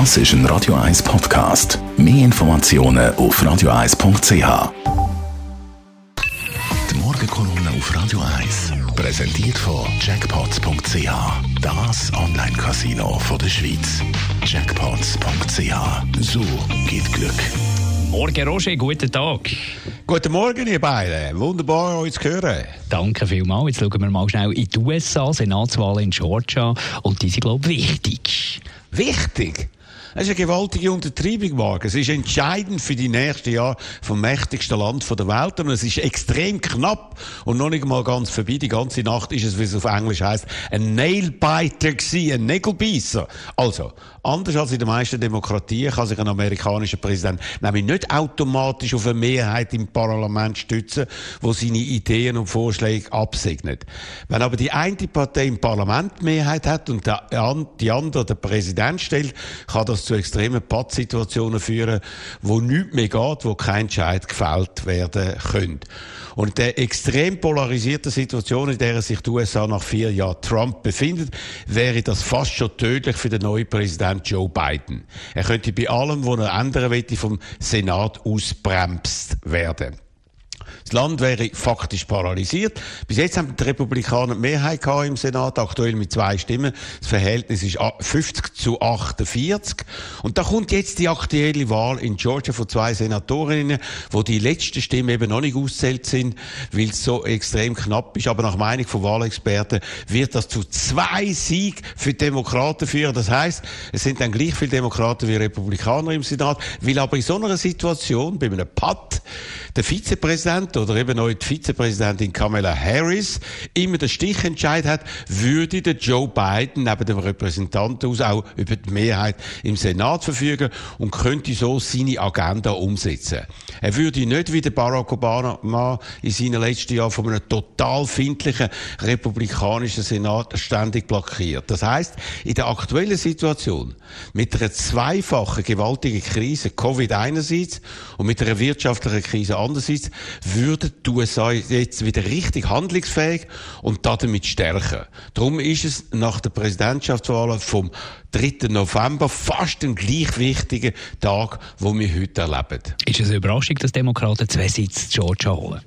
Das ist ein Radio 1 Podcast. Mehr Informationen auf radio1.ch. Die Morgenkolumne auf Radio 1 präsentiert von Jackpots.ch. Das Online-Casino der Schweiz. Jackpots.ch. So geht Glück. Morgen, Roger, guten Tag. Guten Morgen, ihr beiden. Wunderbar, euch zu hören. Danke vielmals. Jetzt schauen wir mal schnell in die USA, Senatswahlen in Georgia. Und die sind, glaube ich, wichtig. Wichtig? Es ist eine gewaltige Untertreibung, Marc. Es ist entscheidend für die nächsten Jahre vom mächtigsten Land der Welt. Und es ist extrem knapp und noch nicht mal ganz vorbei. Die ganze Nacht ist es, wie es auf Englisch heißt, ein Nailbiter gewesen, ein Nägelbeißer. Also, anders als in den meisten Demokratien kann sich ein amerikanischer Präsident nämlich nicht automatisch auf eine Mehrheit im Parlament stützen, wo seine Ideen und Vorschläge absegnet. Wenn aber die eine Partei im Parlament Mehrheit hat und die andere der Präsident stellt, kann das zu extremen Pattsituationen führen, wo nichts mehr geht, wo kein Entscheid gefällt werden könnte. Und in der extrem polarisierten Situation, in der sich die USA nach vier Jahren Trump befindet, wäre das fast schon tödlich für den neuen Präsident Joe Biden. Er könnte bei allem, was er ändern möchte, vom Senat ausbremst werden. Das Land wäre faktisch paralysiert. Bis jetzt haben die Republikaner die Mehrheit gehabt im Senat, aktuell mit zwei Stimmen. Das Verhältnis ist 50 zu 48. Und da kommt jetzt die aktuelle Wahl in Georgia von zwei Senatorinnen, wo die letzten Stimmen eben noch nicht auszählt sind, weil es so extrem knapp ist. Aber nach Meinung von Wahlexperten wird das zu zwei Sieg für die Demokraten führen. Das heißt, es sind dann gleich viele Demokraten wie Republikaner im Senat, weil aber in so einer Situation, bei einem Patt, der Vizepräsident oder eben auch die Vizepräsidentin Kamala Harris immer den Stichentscheid hat, würde der Joe Biden neben dem Repräsentantenhaus auch über die Mehrheit im Senat verfügen und könnte so seine Agenda umsetzen. Er würde nicht wie der Barack Obama in seinen letzten Jahren von einem total findlichen republikanischen Senat ständig blockiert. Das heißt, in der aktuellen Situation mit einer zweifachen gewaltigen Krise, Covid einerseits und mit einer wirtschaftlichen Krise andererseits würden die USA jetzt wieder richtig handlungsfähig und damit stärker. Darum ist es nach der Präsidentschaftswahl vom 3. November fast ein gleich wichtiger Tag, wo wir heute erleben. Ist es eine Überraschung, dass Demokraten zwei Sitze Georgia holen?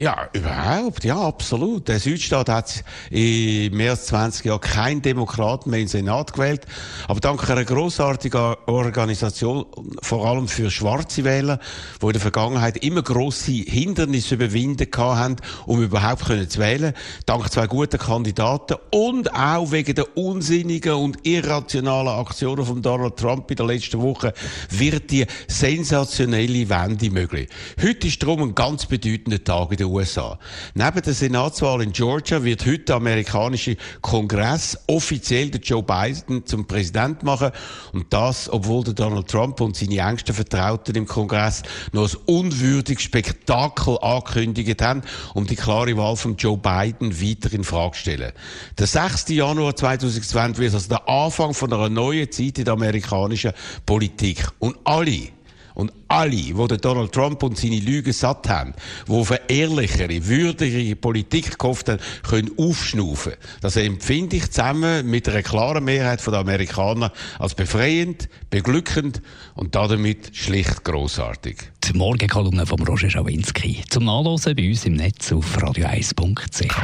Ja, überhaupt, ja, absolut. Der Südstaat hat in mehr als 20 Jahren keinen Demokraten mehr in den Senat gewählt. Aber dank einer grossartigen Organisation, vor allem für schwarze Wähler, die in der Vergangenheit immer grosse Hindernisse überwinden haben, um überhaupt zu wählen, dank zwei guten Kandidaten und auch wegen der unsinnigen und irrationalen Aktionen von Donald Trump in der letzten Woche, wird die sensationelle Wende möglich. Heute ist darum ein ganz bedeutender Tag in der USA. Neben der Senatswahl in Georgia wird heute der amerikanische Kongress offiziell den Joe Biden zum Präsident machen. Und das, obwohl der Donald Trump und seine engsten Vertrauten im Kongress noch ein unwürdiges Spektakel angekündigt haben, um die klare Wahl von Joe Biden weiter in Frage zu stellen. Der 6. Januar 2020 wird also der Anfang von einer neuen Zeit in der amerikanischen Politik. Und alle, und alle, die Donald Trump und seine Lügen satt haben, die auf eine ehrlichere, würdigere Politik gehofft haben, können aufschnaufen. Das empfinde ich zusammen mit einer klaren Mehrheit der Amerikaner als befreiend, beglückend und damit schlicht grossartig. Die Morgenkolumne von Roger Schawinski. Zum Nachlesen bei uns im Netz auf radio1.ch.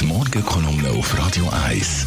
Die Morgenkolumne auf Radio 1.